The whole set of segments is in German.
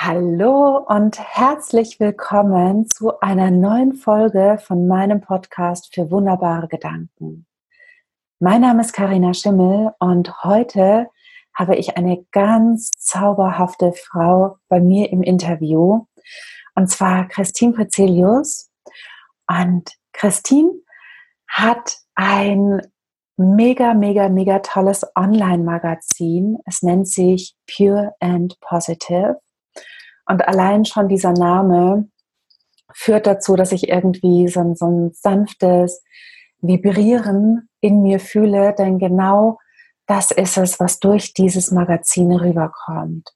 Hallo und herzlich willkommen zu einer neuen Folge von meinem Podcast für wunderbare Gedanken. Mein Name ist Karina Schimmel und heute habe ich eine ganz zauberhafte Frau bei mir im Interview und zwar Christine Prezelius. Und Christine hat ein mega, mega, mega tolles Online-Magazin. Es nennt sich Pure and Positive. Und allein schon dieser Name führt dazu, dass ich irgendwie so ein, so ein sanftes Vibrieren in mir fühle, denn genau das ist es, was durch dieses Magazin rüberkommt.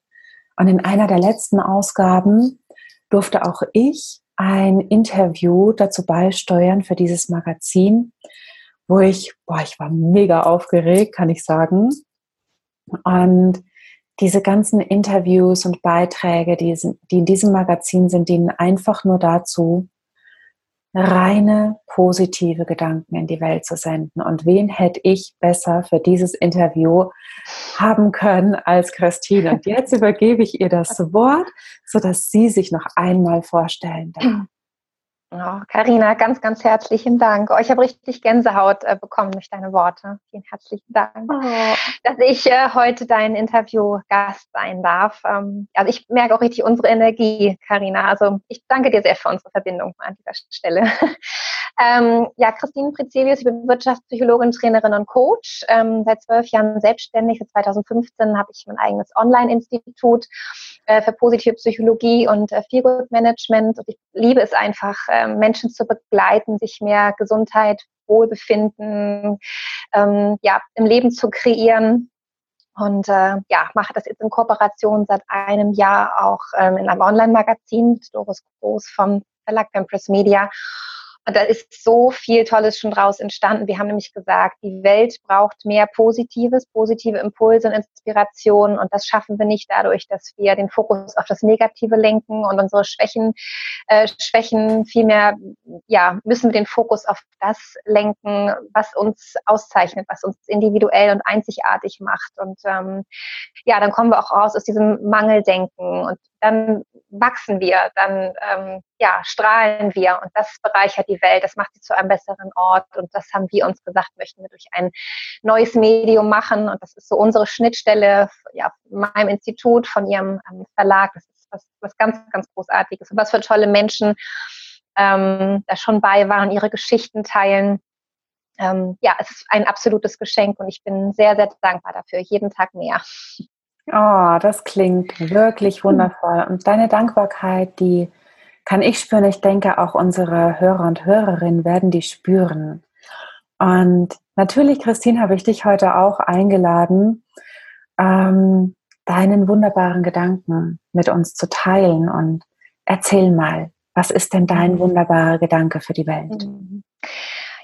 Und in einer der letzten Ausgaben durfte auch ich ein Interview dazu beisteuern für dieses Magazin, wo ich, boah, ich war mega aufgeregt, kann ich sagen. Und diese ganzen Interviews und Beiträge, die, die in diesem Magazin sind, dienen einfach nur dazu, reine positive Gedanken in die Welt zu senden. Und wen hätte ich besser für dieses Interview haben können als Christine? Und jetzt übergebe ich ihr das Wort, sodass sie sich noch einmal vorstellen darf. Karina, oh, ganz, ganz herzlichen Dank. Oh, ich habe richtig Gänsehaut äh, bekommen durch deine Worte. Vielen herzlichen Dank, oh. dass ich äh, heute dein Interview-Gast sein darf. Ähm, also ich merke auch richtig unsere Energie, Karina. Also ich danke dir sehr für unsere Verbindung an dieser Stelle. ähm, ja, Christine Prezelius, ich bin Wirtschaftspsychologin, Trainerin und Coach. Ähm, seit zwölf Jahren selbstständig. Seit 2015 habe ich mein eigenes Online-Institut äh, für positive Psychologie und äh, Feelgood Management. Und ich liebe es einfach, äh, ähm, Menschen zu begleiten, sich mehr Gesundheit, Wohlbefinden ähm, ja, im Leben zu kreieren. Und äh, ja, mache das jetzt in Kooperation seit einem Jahr auch ähm, in einem Online-Magazin, Doris Groß vom Verlag Empress Media. Und da ist so viel Tolles schon draus entstanden. Wir haben nämlich gesagt, die Welt braucht mehr Positives, positive Impulse und Inspirationen. Und das schaffen wir nicht dadurch, dass wir den Fokus auf das Negative lenken und unsere Schwächen, äh, Schwächen vielmehr, ja, müssen wir den Fokus auf das lenken, was uns auszeichnet, was uns individuell und einzigartig macht. Und ähm, ja, dann kommen wir auch raus aus diesem Mangeldenken und dann wachsen wir, dann ähm, ja, strahlen wir und das bereichert die Welt, das macht sie zu einem besseren Ort und das haben wir uns gesagt, möchten wir durch ein neues Medium machen und das ist so unsere Schnittstelle ja, meinem Institut, von ihrem ähm, Verlag, das ist was, was ganz, ganz Großartiges und was für tolle Menschen ähm, da schon bei waren, ihre Geschichten teilen. Ähm, ja, es ist ein absolutes Geschenk und ich bin sehr, sehr dankbar dafür, jeden Tag mehr. Oh, das klingt wirklich hm. wundervoll. Und deine Dankbarkeit, die kann ich spüren. Ich denke, auch unsere Hörer und Hörerinnen werden die spüren. Und natürlich, Christine, habe ich dich heute auch eingeladen, ähm, deinen wunderbaren Gedanken mit uns zu teilen. Und erzähl mal, was ist denn dein mhm. wunderbarer Gedanke für die Welt?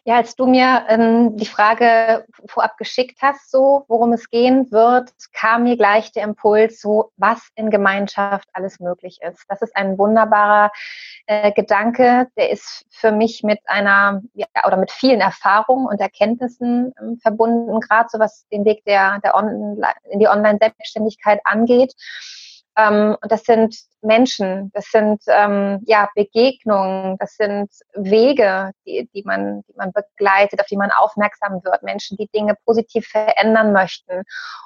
Ja, als du mir ähm, die Frage vorab geschickt hast, so worum es gehen wird, kam mir gleich der Impuls, so was in Gemeinschaft alles möglich ist. Das ist ein wunderbarer äh, Gedanke, der ist für mich mit einer ja, oder mit vielen Erfahrungen und Erkenntnissen ähm, verbunden, gerade so was den Weg der, der On in die Online-Selbstständigkeit angeht. Ähm, und das sind Menschen, das sind ähm, ja Begegnungen, das sind Wege, die, die, man, die man begleitet, auf die man aufmerksam wird. Menschen, die Dinge positiv verändern möchten.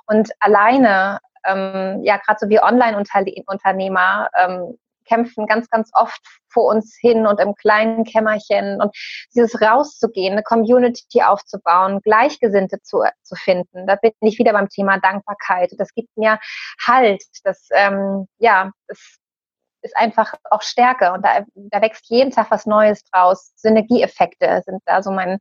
Und alleine, ähm, ja, gerade so wie Online-Unternehmer, ähm, kämpfen ganz, ganz oft vor uns hin und im kleinen Kämmerchen und dieses rauszugehen, eine Community aufzubauen, Gleichgesinnte zu, zu finden. Da bin ich wieder beim Thema Dankbarkeit. Das gibt mir Halt. Das, ähm, ja, das ist einfach auch Stärke und da, da wächst jeden Tag was Neues draus. Synergieeffekte sind da so mein,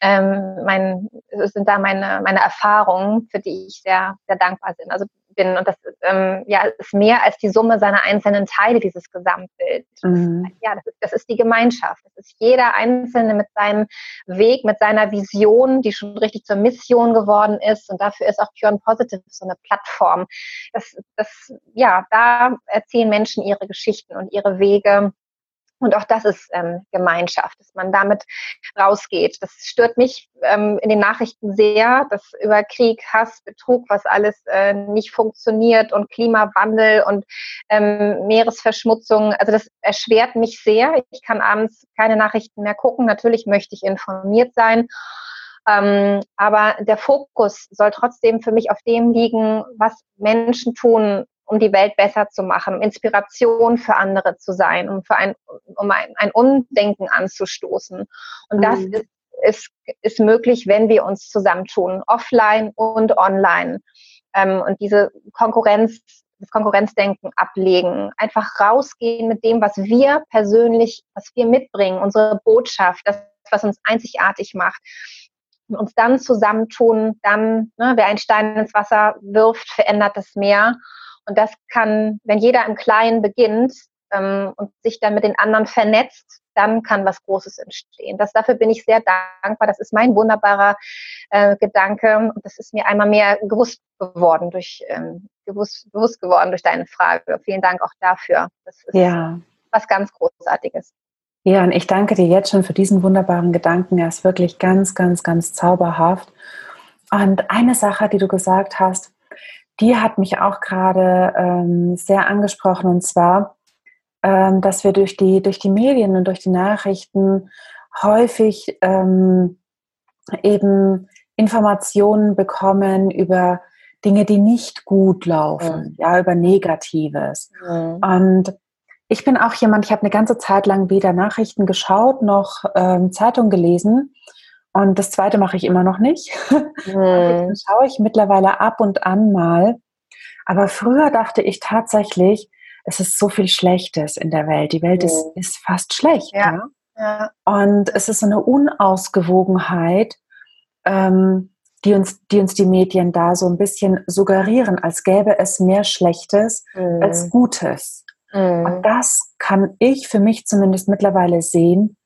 ähm, mein, sind da meine, meine Erfahrungen, für die ich sehr, sehr dankbar bin. Also bin. Und das ähm, ja, ist mehr als die Summe seiner einzelnen Teile, dieses Gesamtbild. Mhm. Ja, das ist, das ist die Gemeinschaft. Das ist jeder Einzelne mit seinem Weg, mit seiner Vision, die schon richtig zur Mission geworden ist. Und dafür ist auch Pure and Positive so eine Plattform. Das, das, ja, da erzählen Menschen ihre Geschichten und ihre Wege Und auch das ist ähm, Gemeinschaft, dass man damit rausgeht. Das stört mich ähm, in den Nachrichten sehr, dass über Krieg, Hass, Betrug, was alles äh, nicht funktioniert und Klimawandel und ähm, Meeresverschmutzung. Also das erschwert mich sehr. Ich kann abends keine Nachrichten mehr gucken. Natürlich möchte ich informiert sein. Ähm, aber der Fokus soll trotzdem für mich auf dem liegen, was Menschen tun, um die Welt besser zu machen, um Inspiration für andere zu sein, um für ein, um ein, ein Umdenken anzustoßen. Und mhm. das ist, ist, ist möglich, wenn wir uns zusammentun, offline und online. Ähm, und diese Konkurrenz, das Konkurrenzdenken ablegen, einfach rausgehen mit dem, was wir persönlich, was wir mitbringen, unsere Botschaft, das, was uns einzigartig macht uns dann zusammentun, dann, ne, wer einen Stein ins Wasser wirft, verändert das Meer. Und das kann, wenn jeder im Kleinen beginnt ähm, und sich dann mit den anderen vernetzt, dann kann was Großes entstehen. Das, dafür bin ich sehr dankbar. Das ist mein wunderbarer äh, Gedanke. Und das ist mir einmal mehr gewusst geworden durch, ähm, gewusst, bewusst geworden durch deine Frage. Vielen Dank auch dafür. Das ist ja. was ganz Großartiges. Ja, und ich danke dir jetzt schon für diesen wunderbaren Gedanken. Er ist wirklich ganz, ganz, ganz zauberhaft. Und eine Sache, die du gesagt hast, die hat mich auch gerade ähm, sehr angesprochen und zwar, ähm, dass wir durch die, durch die Medien und durch die Nachrichten häufig ähm, eben Informationen bekommen über Dinge, die nicht gut laufen, ja, ja über Negatives. Mhm. Und ich bin auch jemand, ich habe eine ganze Zeit lang weder Nachrichten geschaut noch ähm, Zeitung gelesen. Und das zweite mache ich immer noch nicht. Mhm. schaue ich mittlerweile ab und an mal. Aber früher dachte ich tatsächlich, es ist so viel Schlechtes in der Welt. Die Welt mhm. ist, ist fast schlecht. Ja. ja. Ja? Und es ist so eine Unausgewogenheit, ähm, die, uns, die uns die Medien da so ein bisschen suggerieren, als gäbe es mehr Schlechtes mhm. als Gutes. Mhm. Und das kann ich für mich zumindest mittlerweile sehen,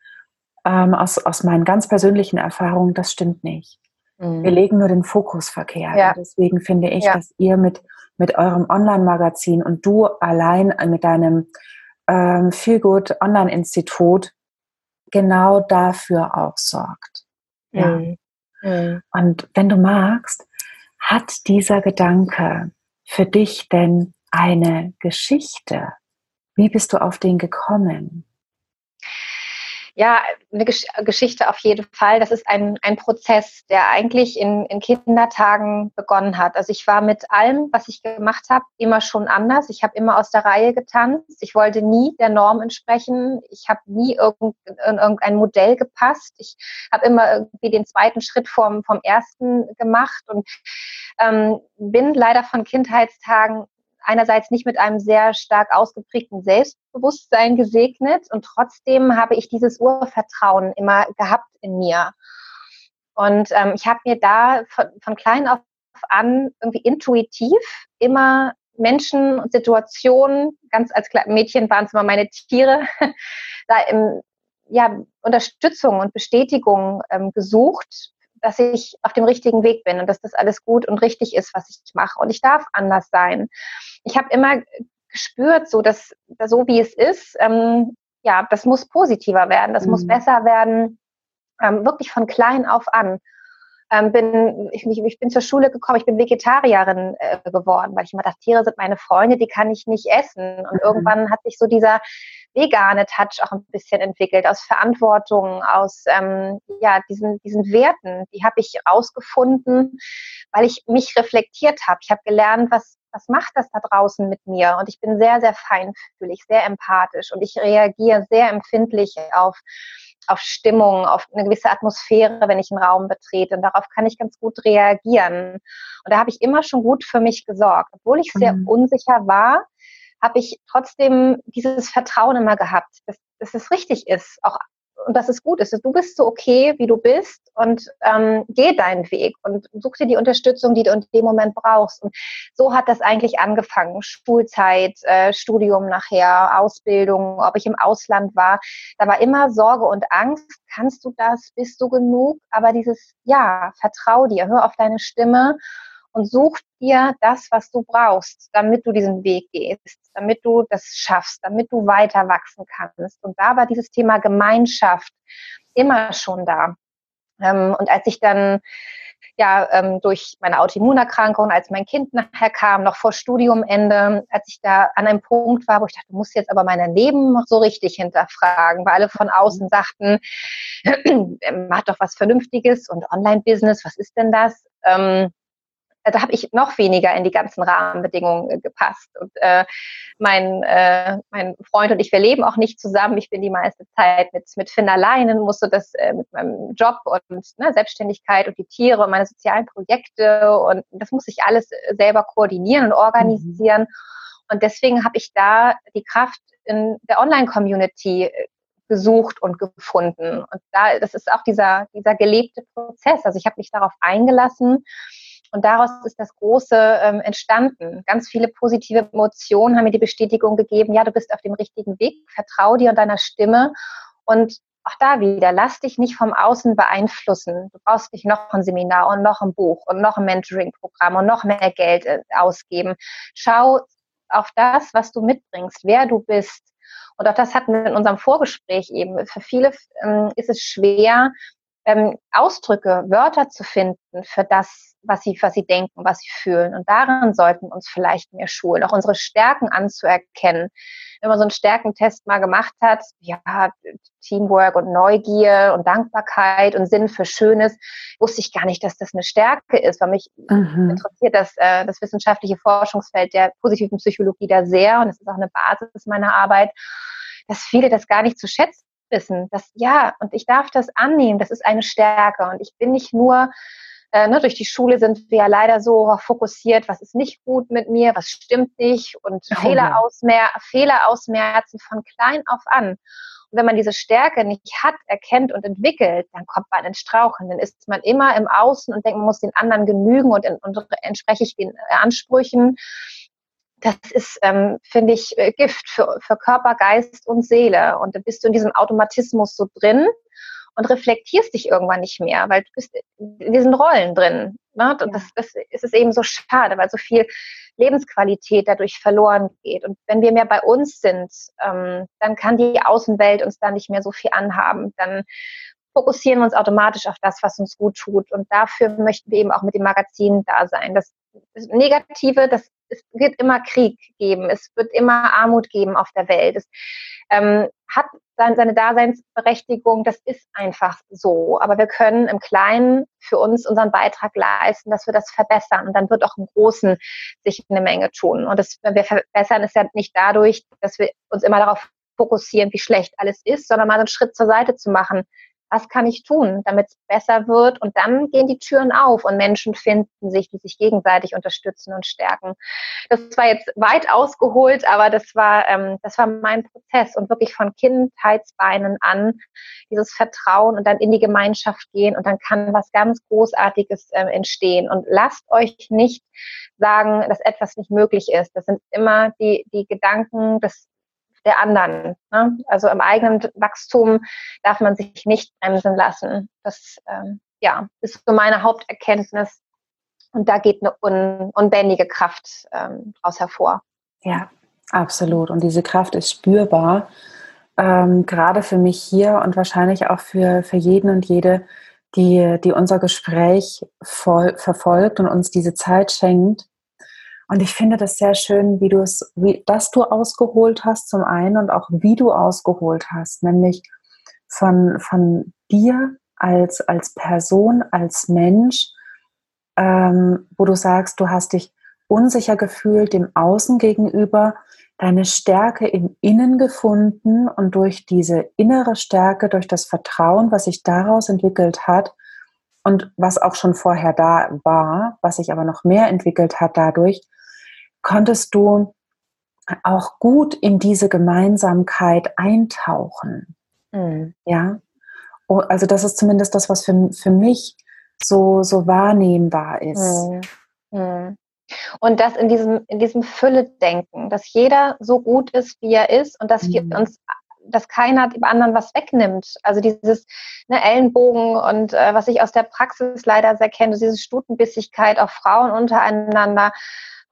ähm, aus, aus meinen ganz persönlichen Erfahrungen, das stimmt nicht. Mhm. Wir legen nur den Fokus verkehrt. Ja. deswegen finde ich, ja. dass ihr mit, mit eurem Online-Magazin und du allein mit deinem ähm, Feelgood Online-Institut genau dafür auch sorgt. Ja. Mhm. mhm. Und wenn du magst, hat dieser Gedanke für dich denn eine Geschichte? Wie bist du auf den gekommen? Ja, eine Gesch Geschichte auf jeden Fall. Das ist ein, ein Prozess, der eigentlich in, in Kindertagen begonnen hat. Also ich war mit allem, was ich gemacht habe, immer schon anders. Ich habe immer aus der Reihe getanzt. Ich wollte nie der Norm entsprechen. Ich habe nie irgend, in irgendein Modell gepasst. Ich habe immer irgendwie den zweiten Schritt vom, vom ersten gemacht und ähm, bin leider von Kindheitstagen einerseits nicht mit einem sehr stark ausgeprägten Selbstbewusstsein gesegnet und trotzdem habe ich dieses Urvertrauen immer gehabt in mir. Und ähm, ich habe mir da von, von klein auf an irgendwie intuitiv immer Menschen und Situationen, ganz als Mädchen waren es immer meine Tiere, da im, ja, Unterstützung und Bestätigung ähm, gesucht dass ich auf dem richtigen Weg bin und dass das alles gut und richtig ist, was ich mache. Und ich darf anders sein. Ich habe immer gespürt, so dass so wie es ist, ähm, ja, das muss positiver werden, das mhm. muss besser werden, ähm, wirklich von klein auf an. Ähm, bin, ich, ich, bin zur Schule gekommen, ich bin Vegetarierin äh, geworden, weil ich immer dachte, Tiere sind meine Freunde, die kann ich nicht essen. Und mhm. irgendwann hat sich so dieser vegane Touch auch ein bisschen entwickelt, aus Verantwortung, aus ähm, ja, diesen, diesen Werten, die habe ich rausgefunden, weil ich mich reflektiert habe. Ich habe gelernt, was, was macht das da draußen mit mir? Und ich bin sehr, sehr feinfühlig, sehr empathisch und ich reagiere sehr empfindlich auf auf Stimmung, auf eine gewisse Atmosphäre, wenn ich einen Raum betrete. Und darauf kann ich ganz gut reagieren. Und da habe ich immer schon gut für mich gesorgt. Obwohl ich sehr mhm. unsicher war, habe ich trotzdem dieses Vertrauen immer gehabt, dass, dass es richtig ist, auch und dass es gut ist. Du bist so okay, wie du bist und ähm, geh deinen Weg und such dir die Unterstützung, die du in dem Moment brauchst. Und so hat das eigentlich angefangen. Schulzeit, äh, Studium nachher, Ausbildung, ob ich im Ausland war. Da war immer Sorge und Angst. Kannst du das? Bist du genug? Aber dieses, ja, vertrau dir, hör auf deine Stimme und such dir das, was du brauchst, damit du diesen Weg gehst, damit du das schaffst, damit du weiter wachsen kannst. Und da war dieses Thema Gemeinschaft immer schon da. Ähm, und als ich dann ja ähm, durch meine Autoimmunerkrankung, als mein Kind nachher kam, noch vor Studiumende, als ich da an einem Punkt war, wo ich dachte, du musst jetzt aber mein Leben noch so richtig hinterfragen, weil alle von außen sagten, mach doch was Vernünftiges und Online-Business, was ist denn das? Ähm, da habe ich noch weniger in die ganzen Rahmenbedingungen äh, gepasst. Und äh, mein, äh, mein Freund und ich, wir leben auch nicht zusammen. Ich bin die meiste Zeit mit, mit Finn alleine, musste das äh, mit meinem Job und ne, Selbstständigkeit und die Tiere und meine sozialen Projekte und das muss ich alles äh, selber koordinieren und organisieren. Mhm. Und deswegen habe ich da die Kraft in der Online-Community äh, gesucht und gefunden. Und da, das ist auch dieser, dieser gelebte Prozess. Also ich habe mich darauf eingelassen und daraus ist das Große ähm, entstanden. Ganz viele positive Emotionen haben mir die Bestätigung gegeben, ja, du bist auf dem richtigen Weg, vertrau dir und deiner Stimme. Und auch da wieder, lass dich nicht vom Außen beeinflussen. Du brauchst nicht noch ein Seminar und noch ein Buch und noch ein Mentoring-Programm und noch mehr Geld äh, ausgeben. Schau auf das, was du mitbringst, wer du bist. Und auch das hatten wir in unserem Vorgespräch eben. Für viele ähm, ist es schwer, ähm, Ausdrücke, Wörter zu finden für das, was sie, was sie denken, was sie fühlen. Und darin sollten uns vielleicht mehr schulen, auch unsere Stärken anzuerkennen. Wenn man so einen Stärkentest mal gemacht hat, ja, Teamwork und Neugier und Dankbarkeit und Sinn für Schönes, wusste ich gar nicht, dass das eine Stärke ist, weil mich mhm. interessiert das, äh, das wissenschaftliche Forschungsfeld der positiven Psychologie da sehr und es ist auch eine Basis meiner Arbeit, dass viele das gar nicht zu schätzen wissen, dass ja, und ich darf das annehmen, das ist eine Stärke und ich bin nicht nur äh, ne, durch die Schule sind wir ja leider so fokussiert, was ist nicht gut mit mir, was stimmt nicht und oh, Fehler, ja. ausmer Fehler ausmerzen von klein auf an. Und wenn man diese Stärke nicht hat, erkennt und entwickelt, dann kommt man ins Strauchen. Dann ist man immer im Außen und denkt, man muss den anderen genügen und, und entspreche ich den Ansprüchen das ist, ähm, finde ich, äh, Gift für, für Körper, Geist und Seele. Und dann bist du in diesem Automatismus so drin und reflektierst dich irgendwann nicht mehr, weil du bist in diesen Rollen drin. Ne? Und ja. das, das ist eben so schade, weil so viel Lebensqualität dadurch verloren geht. Und wenn wir mehr bei uns sind, ähm, dann kann die Außenwelt uns da nicht mehr so viel anhaben. Dann fokussieren wir uns automatisch auf das, was uns gut tut. Und dafür möchten wir eben auch mit dem Magazin da sein. Das Negative, das es wird immer Krieg geben, es wird immer Armut geben auf der Welt. Es ähm, hat dann seine Daseinsberechtigung, das ist einfach so. Aber wir können im Kleinen für uns unseren Beitrag leisten, dass wir das verbessern. Und dann wird auch im Großen sich eine Menge tun. Und das, wenn wir verbessern, ist ja nicht dadurch, dass wir uns immer darauf fokussieren, wie schlecht alles ist, sondern mal einen Schritt zur Seite zu machen was kann ich tun, damit es besser wird? Und dann gehen die Türen auf und Menschen finden sich, die sich gegenseitig unterstützen und stärken. Das war jetzt weit ausgeholt, aber das war, ähm, das war mein Prozess und wirklich von Kindheitsbeinen an dieses Vertrauen und dann in die Gemeinschaft gehen und dann kann was ganz Großartiges äh, entstehen. Und lasst euch nicht sagen, dass etwas nicht möglich ist. Das sind immer die, die Gedanken des der anderen. Ne? Also im eigenen Wachstum darf man sich nicht bremsen lassen. Das ähm, ja, ist so meine Haupterkenntnis. Und da geht eine un unbändige Kraft ähm, daraus hervor. Ja, absolut. Und diese Kraft ist spürbar. Ähm, gerade für mich hier und wahrscheinlich auch für, für jeden und jede, die, die unser Gespräch voll, verfolgt und uns diese Zeit schenkt, und ich finde das sehr schön, wie du es, wie, dass du ausgeholt hast zum einen und auch wie du ausgeholt hast, nämlich von, von dir als, als Person, als Mensch, ähm, wo du sagst, du hast dich unsicher gefühlt dem Außen gegenüber, deine Stärke im Innen gefunden und durch diese innere Stärke, durch das Vertrauen, was sich daraus entwickelt hat und was auch schon vorher da war, was sich aber noch mehr entwickelt hat dadurch, konntest du auch gut in diese Gemeinsamkeit eintauchen. Mhm. Ja, oh, also das ist zumindest das, was für, für mich so, so wahrnehmbar ist. Mhm. Mhm. Und das in diesem, in diesem Fülle-Denken, dass jeder so gut ist, wie er ist und dass wir mhm. uns dass keiner dem anderen was wegnimmt. Also dieses ne, Ellenbogen und äh, was ich aus der Praxis leider sehr kenne, diese Stutenbissigkeit, auch Frauen untereinander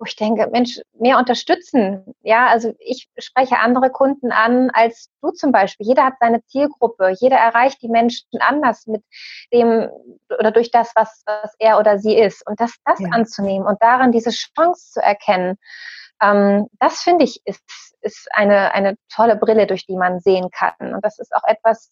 wo ich denke, Mensch, mehr unterstützen. Ja, also ich spreche andere Kunden an als du zum Beispiel. Jeder hat seine Zielgruppe. Jeder erreicht die Menschen anders mit dem oder durch das, was, was er oder sie ist. Und das, das ja. anzunehmen und darin diese Chance zu erkennen, ähm, das finde ich ist, ist eine, eine tolle Brille, durch die man sehen kann. Und das ist auch etwas,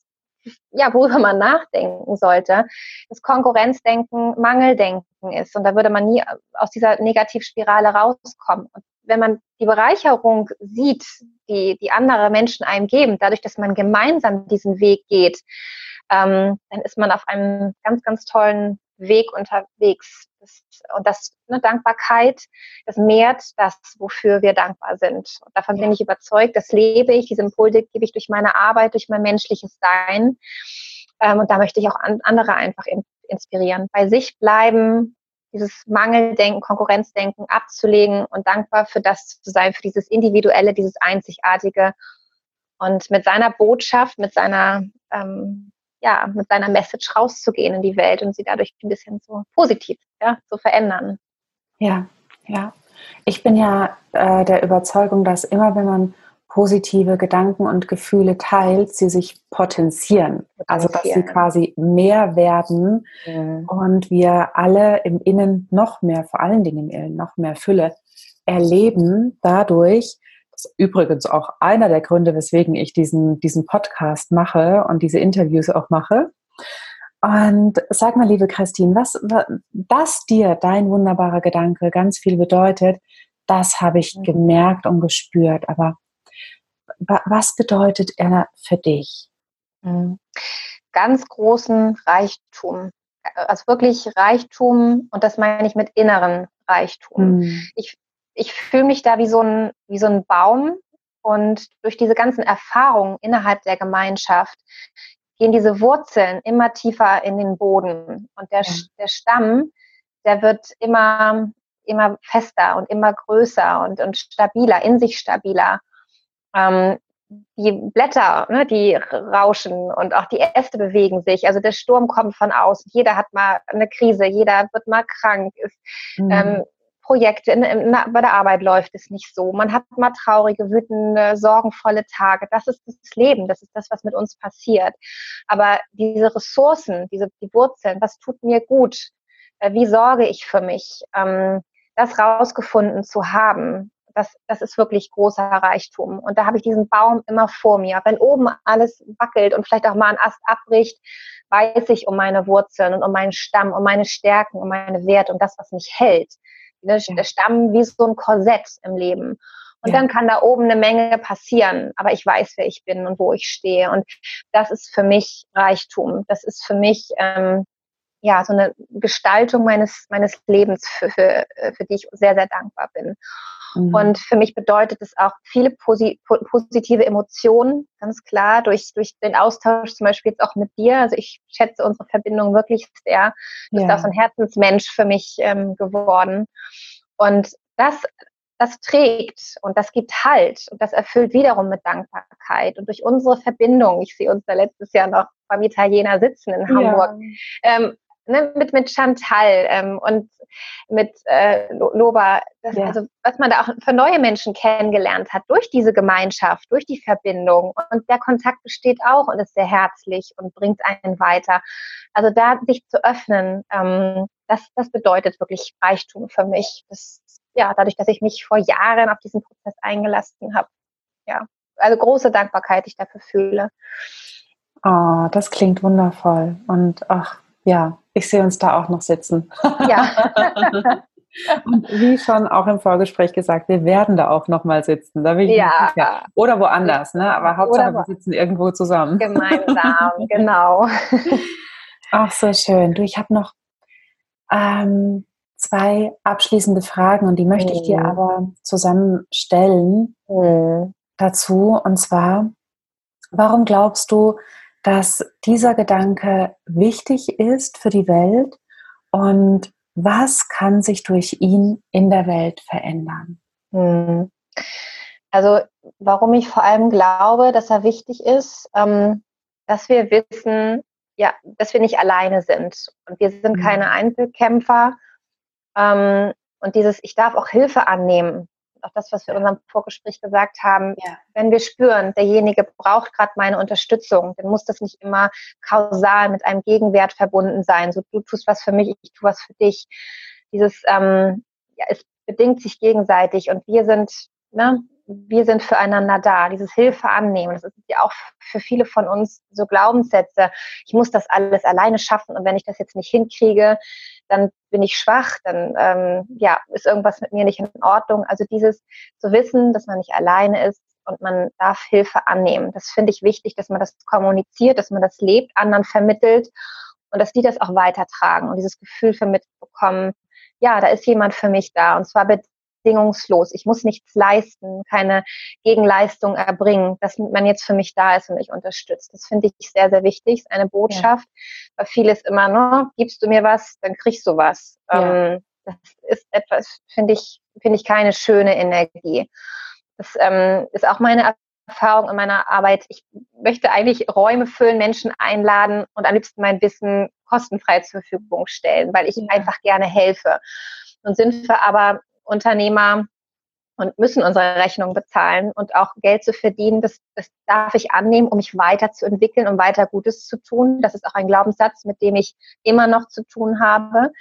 ja, worüber man nachdenken sollte, dass Konkurrenzdenken Mangeldenken ist. Und da würde man nie aus dieser Negativspirale rauskommen. Und wenn man die Bereicherung sieht, die, die andere Menschen einem geben, dadurch, dass man gemeinsam diesen Weg geht, ähm, dann ist man auf einem ganz, ganz tollen Weg unterwegs. Das, und das, eine Dankbarkeit, das mehrt das, wofür wir dankbar sind. Und davon bin ich überzeugt, das lebe ich, diese Impulse gebe ich durch meine Arbeit, durch mein menschliches Sein. Ähm, und da möchte ich auch an, andere einfach in, inspirieren. Bei sich bleiben, dieses Mangeldenken, Konkurrenzdenken abzulegen und dankbar für das zu sein, für dieses Individuelle, dieses Einzigartige. Und mit seiner Botschaft, mit seiner ähm, ja, mit seiner Message rauszugehen in die Welt und sie dadurch ein bisschen so positiv ja, zu verändern. Ja, ja. Ich bin ja äh, der Überzeugung, dass immer wenn man positive Gedanken und Gefühle teilt, sie sich potenzieren. Also dass sie quasi mehr werden mhm. und wir alle im Innen noch mehr, vor allen Dingen im Innen, noch mehr Fülle erleben dadurch, ist übrigens auch einer der Gründe, weswegen ich diesen, diesen Podcast mache und diese Interviews auch mache. Und sag mal, liebe Christine, was, dass dir dein wunderbarer Gedanke ganz viel bedeutet, das habe ich mhm. gemerkt und gespürt. Aber was bedeutet er für dich? Mhm. Ganz großen Reichtum. Also wirklich Reichtum, und das meine ich mit inneren Reichtum. Mhm. Ich ich fühle mich da wie so ein, wie so ein Baum und durch diese ganzen Erfahrungen innerhalb der Gemeinschaft gehen diese Wurzeln immer tiefer in den Boden und der, ja. der Stamm, der wird immer, immer fester und immer größer und, und stabiler, in sich stabiler. Ähm, die Blätter, ne, die rauschen und auch die Äste bewegen sich. Also der Sturm kommt von außen. Jeder hat mal eine Krise, jeder wird mal krank. Ist, mhm. ähm, Projekte, in, in, bei der Arbeit läuft es nicht so. Man hat mal traurige, wütende, sorgenvolle Tage. Das ist das Leben, das ist das, was mit uns passiert. Aber diese Ressourcen, diese die Wurzeln, was tut mir gut? Äh, wie sorge ich für mich? Ähm, das rausgefunden zu haben, das, das ist wirklich großer Reichtum. Und da habe ich diesen Baum immer vor mir. Wenn oben alles wackelt und vielleicht auch mal ein Ast abbricht, weiß ich um meine Wurzeln und um meinen Stamm, um meine Stärken, um meine Werte, um das, was mich hält ne, der Stamm wie so ein Korsett im Leben. Und ja. dann kann da oben eine Menge passieren, aber ich weiß, wer ich bin und wo ich stehe. Und das ist für mich Reichtum. Das ist für mich ähm, ja so eine Gestaltung meines meines Lebens, für, für, für die ich sehr sehr dankbar bin. Mhm. Und für mich bedeutet es auch viele posi positive Emotionen, ganz klar, durch, durch den Austausch zum Beispiel jetzt auch mit dir. Also ich schätze unsere Verbindung wirklich sehr. Du bist auch so ein Herzensmensch für mich ähm, geworden. Und das, das trägt und das gibt Halt und das erfüllt wiederum mit Dankbarkeit. Und durch unsere Verbindung, ich sehe uns da letztes Jahr noch beim Italiener sitzen in Hamburg, ja. ähm, ne, mit, mit Chantal ähm, und mit äh, Loba, das, ja. also was man da auch für neue Menschen kennengelernt hat, durch diese Gemeinschaft, durch die Verbindung. Und der Kontakt besteht auch und ist sehr herzlich und bringt einen weiter. Also da sich zu öffnen, ähm, das, das bedeutet wirklich Reichtum für mich. Das, ja, dadurch, dass ich mich vor Jahren auf diesen Prozess eingelassen habe. Ja, also große Dankbarkeit, die ich dafür fühle. Oh, das klingt wundervoll. Und ach, ja, ich sehe uns da auch noch sitzen. Ja. Und wie schon auch im Vorgespräch gesagt, wir werden da auch noch mal sitzen. Da bin ich ja. Sicher. Oder woanders, ne? Aber Hauptsache, wir sitzen irgendwo zusammen. Gemeinsam, genau. Ach, so schön. Du, ich habe noch ähm, zwei abschließende Fragen und die möchte ich dir mhm. aber zusammenstellen mhm. dazu. Und zwar, warum glaubst du, dass dieser Gedanke wichtig ist für die Welt und was kann sich durch ihn in der Welt verändern? Hm. Also warum ich vor allem glaube, dass er wichtig ist, ähm, dass wir wissen, ja, dass wir nicht alleine sind. Und wir sind mhm. keine Einzelkämpfer. Ähm, und dieses, ich darf auch Hilfe annehmen. Auch das, was wir in unserem Vorgespräch gesagt haben. Ja. Wenn wir spüren, derjenige braucht gerade meine Unterstützung, dann muss das nicht immer kausal mit einem Gegenwert verbunden sein. So, du tust was für mich, ich tue was für dich. Dieses, ähm, ja, es bedingt sich gegenseitig und wir sind, ne, wir sind füreinander da, dieses Hilfe annehmen. Das ist ja auch für viele von uns so Glaubenssätze. Ich muss das alles alleine schaffen und wenn ich das jetzt nicht hinkriege, dann bin ich schwach, dann ähm, ja, ist irgendwas mit mir nicht in Ordnung. Also dieses zu wissen, dass man nicht alleine ist und man darf Hilfe annehmen. Das finde ich wichtig, dass man das kommuniziert, dass man das lebt, anderen vermittelt und dass die das auch weitertragen und dieses Gefühl vermittelt bekommen, ja, da ist jemand für mich da und zwar bedingungslos. Ich muss nichts leisten, keine Gegenleistung erbringen, dass man jetzt für mich da ist und mich unterstützt. Das finde ich sehr, sehr wichtig. ist eine Botschaft, ja. weil vieles immer, ne, gibst du mir was, dann kriegst du was. Ja. Ähm, das ist etwas, finde ich, finde ich keine schöne Energie. Das ähm, ist auch meine Erfahrung in meiner Arbeit. Ich möchte eigentlich Räume füllen, Menschen einladen und am liebsten mein Wissen kostenfrei zur Verfügung stellen, weil ich ja. einfach gerne helfe. Nun sind wir aber Unternehmer und müssen unsere Rechnung bezahlen und auch Geld zu verdienen, das, das darf ich annehmen, um mich weiterzuentwickeln, um weiter Gutes zu tun. Das ist auch ein Glaubenssatz, mit dem ich immer noch zu tun habe.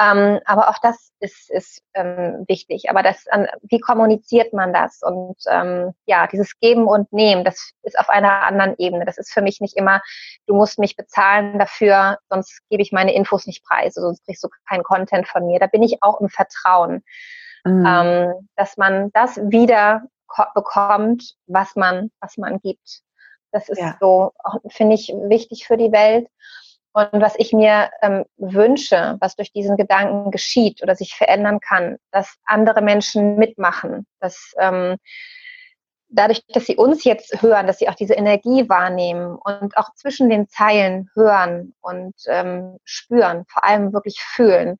Ähm, aber auch das ist, ist ähm, wichtig. Aber das, an, wie kommuniziert man das? Und ähm, ja, dieses Geben und Nehmen, das ist auf einer anderen Ebene. Das ist für mich nicht immer, du musst mich bezahlen dafür, sonst gebe ich meine Infos nicht preis, sonst kriegst du keinen Content von mir. Da bin ich auch im Vertrauen, mhm. ähm, dass man das wieder bekommt, was man, was man gibt. Das ist ja. so, finde ich, wichtig für die Welt. Und was ich mir ähm, wünsche, was durch diesen Gedanken geschieht oder sich verändern kann, dass andere Menschen mitmachen, dass ähm, dadurch, dass sie uns jetzt hören, dass sie auch diese Energie wahrnehmen und auch zwischen den Zeilen hören und ähm, spüren, vor allem wirklich fühlen,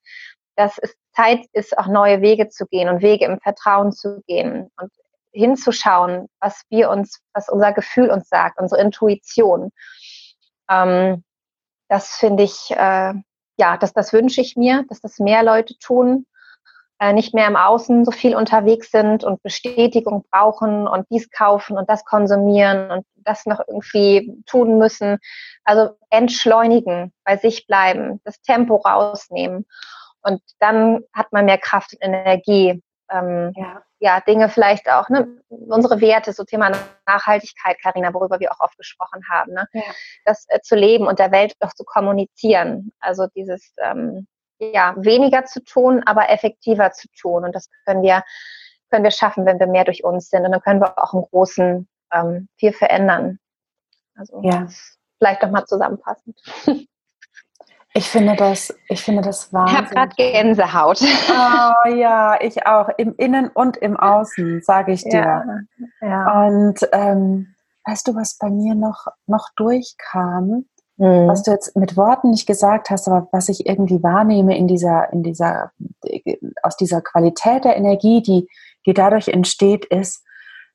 dass es Zeit ist, auch neue Wege zu gehen und Wege im Vertrauen zu gehen und hinzuschauen, was wir uns, was unser Gefühl uns sagt, unsere Intuition. Ähm, das finde ich, äh, ja, das, das wünsche ich mir, dass das mehr Leute tun, äh, nicht mehr im Außen so viel unterwegs sind und Bestätigung brauchen und dies kaufen und das konsumieren und das noch irgendwie tun müssen. Also entschleunigen, bei sich bleiben, das Tempo rausnehmen. Und dann hat man mehr Kraft und Energie, ähm, ja. Ja. Dinge vielleicht auch, ne, unsere Werte, so Thema Nachhaltigkeit, Karina, worüber wir auch oft gesprochen haben, ne, ja. das äh, zu leben und der Welt auch zu kommunizieren. Also dieses, ähm, ja, weniger zu tun, aber effektiver zu tun. Und das können wir, können wir schaffen, wenn wir mehr durch uns sind. Und dann können wir auch im Großen ähm, viel verändern. Also ja. vielleicht nochmal zusammenfassend. Ich finde das, ich finde das wahnsinnig. Ich habe gerade Gänsehaut. Oh ja, ich auch. Im Innen und im Außen, sage ich dir. Ja, ja. Und ähm, weißt du, was bei mir noch, noch durchkam, mhm. was du jetzt mit Worten nicht gesagt hast, aber was ich irgendwie wahrnehme in dieser, in dieser, aus dieser Qualität der Energie, die, die dadurch entsteht, ist,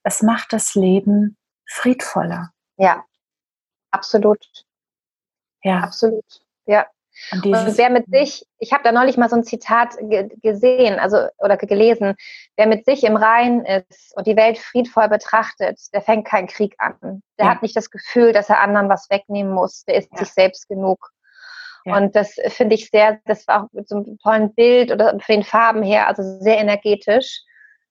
es macht das Leben friedvoller. Ja, absolut. Ja. Absolut. Ja. Und, und, wer mit sich, ich habe da neulich mal so ein Zitat gesehen, also oder gelesen, wer mit sich im Reinen ist und die Welt friedvoll betrachtet, der fängt keinen Krieg an. Der ja. hat nicht das Gefühl, dass er anderen was wegnehmen muss. Der ist ja. sich selbst genug. Ja. Und das finde ich sehr, das war auch mit so einem tollen Bild oder von den Farben her, also sehr energetisch.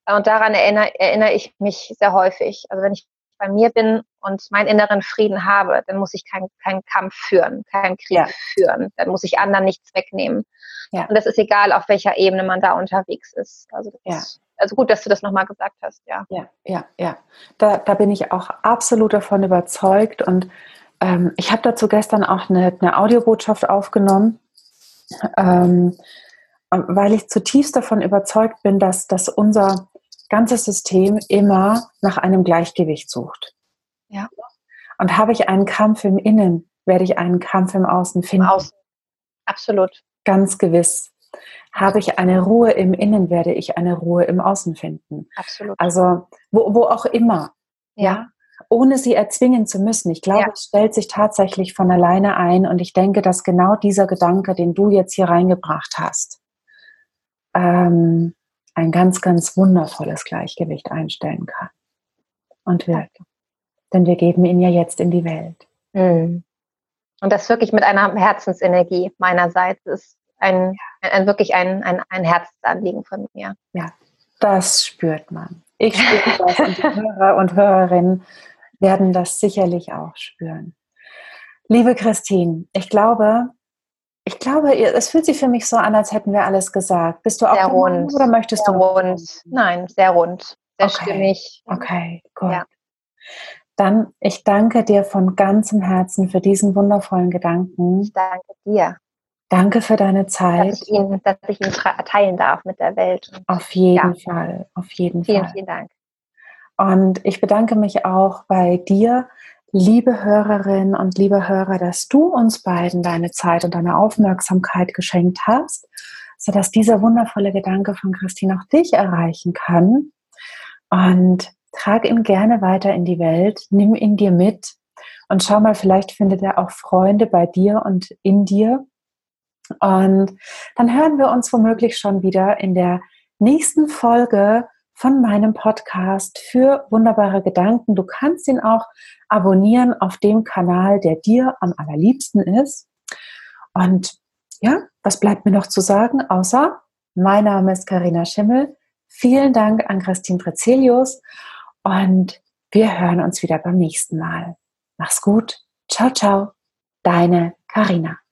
Und daran erinnere, erinnere ich mich sehr häufig. Also wenn ich bei mir bin und meinen inneren Frieden habe, dann muss ich keinen kein Kampf führen, keinen Krieg ja. führen. Dann muss ich anderen nichts wegnehmen. Ja. Und das ist egal, auf welcher Ebene man da unterwegs ist. Also, ja. also gut, dass du das nochmal gesagt hast, ja. Ja, ja, ja. Da, da bin ich auch absolut davon überzeugt. Und ähm, ich habe dazu gestern auch eine, eine Audiobotschaft aufgenommen. Ähm, weil ich zutiefst davon überzeugt bin, dass, dass unser, ganze System immer nach einem Gleichgewicht sucht. Ja. Und habe ich einen Kampf im Innen, werde ich einen Kampf im Außen finden. Außen. Absolut. Ganz gewiss. habe ich eine Ruhe im Innen, werde ich eine Ruhe im Außen finden. Absolut. Also wo, wo auch immer. Ja. Ohne sie erzwingen zu müssen. Ich glaube, ja. es stellt sich tatsächlich von alleine ein und ich denke, dass genau dieser Gedanke, den du jetzt hier reingebracht hast, ähm, ein ganz, ganz wundervolles Gleichgewicht einstellen kann. Und wird. Denn wir geben ihn ja jetzt in die Welt. Mhm. Und das wirklich mit einer Herzensenergie meinerseits ist ein, ein wirklich ein, ein, ein Herzensanliegen von mir. Ja, das spürt man. Ich spüre das und die Hörer und Hörerinnen werden das sicherlich auch spüren. Liebe Christine, ich glaube, ich glaube, es fühlt sich für mich so an, als hätten wir alles gesagt. Bist du auch sehr rund oder möchtest sehr du? Rund. Nein, sehr rund, sehr okay. stimmig. Okay, gut. Ja. Dann, ich danke dir von ganzem Herzen für diesen wundervollen Gedanken. Ich danke dir. Danke für deine Zeit. Dass ich ihn, dass ich ihn teilen darf mit der Welt. Auf jeden ja. Fall, auf jeden vielen, Fall. Vielen, vielen Dank. Und ich bedanke mich auch bei dir, liebe Hörerinnen und liebe Hörer, dass du uns beiden deine Zeit und deine Aufmerksamkeit geschenkt hast, sodass dieser wundervolle Gedanke von Christine auch dich erreichen kann. Und trag ihn gerne weiter in die Welt, nimm ihn dir mit und schau mal, vielleicht findet er auch Freunde bei dir und in dir. Und dann hören wir uns womöglich schon wieder in der nächsten Folge von meinem Podcast für wunderbare Gedanken. Du kannst ihn auch abonnieren auf dem Kanal, der dir am allerliebsten ist. Und ja, was bleibt mir noch zu sagen, außer mein Name ist Karina Schimmel. Vielen Dank an Christine Prezelius und wir hören uns wieder beim nächsten Mal. Mach's gut. Ciao, ciao. Deine Karina.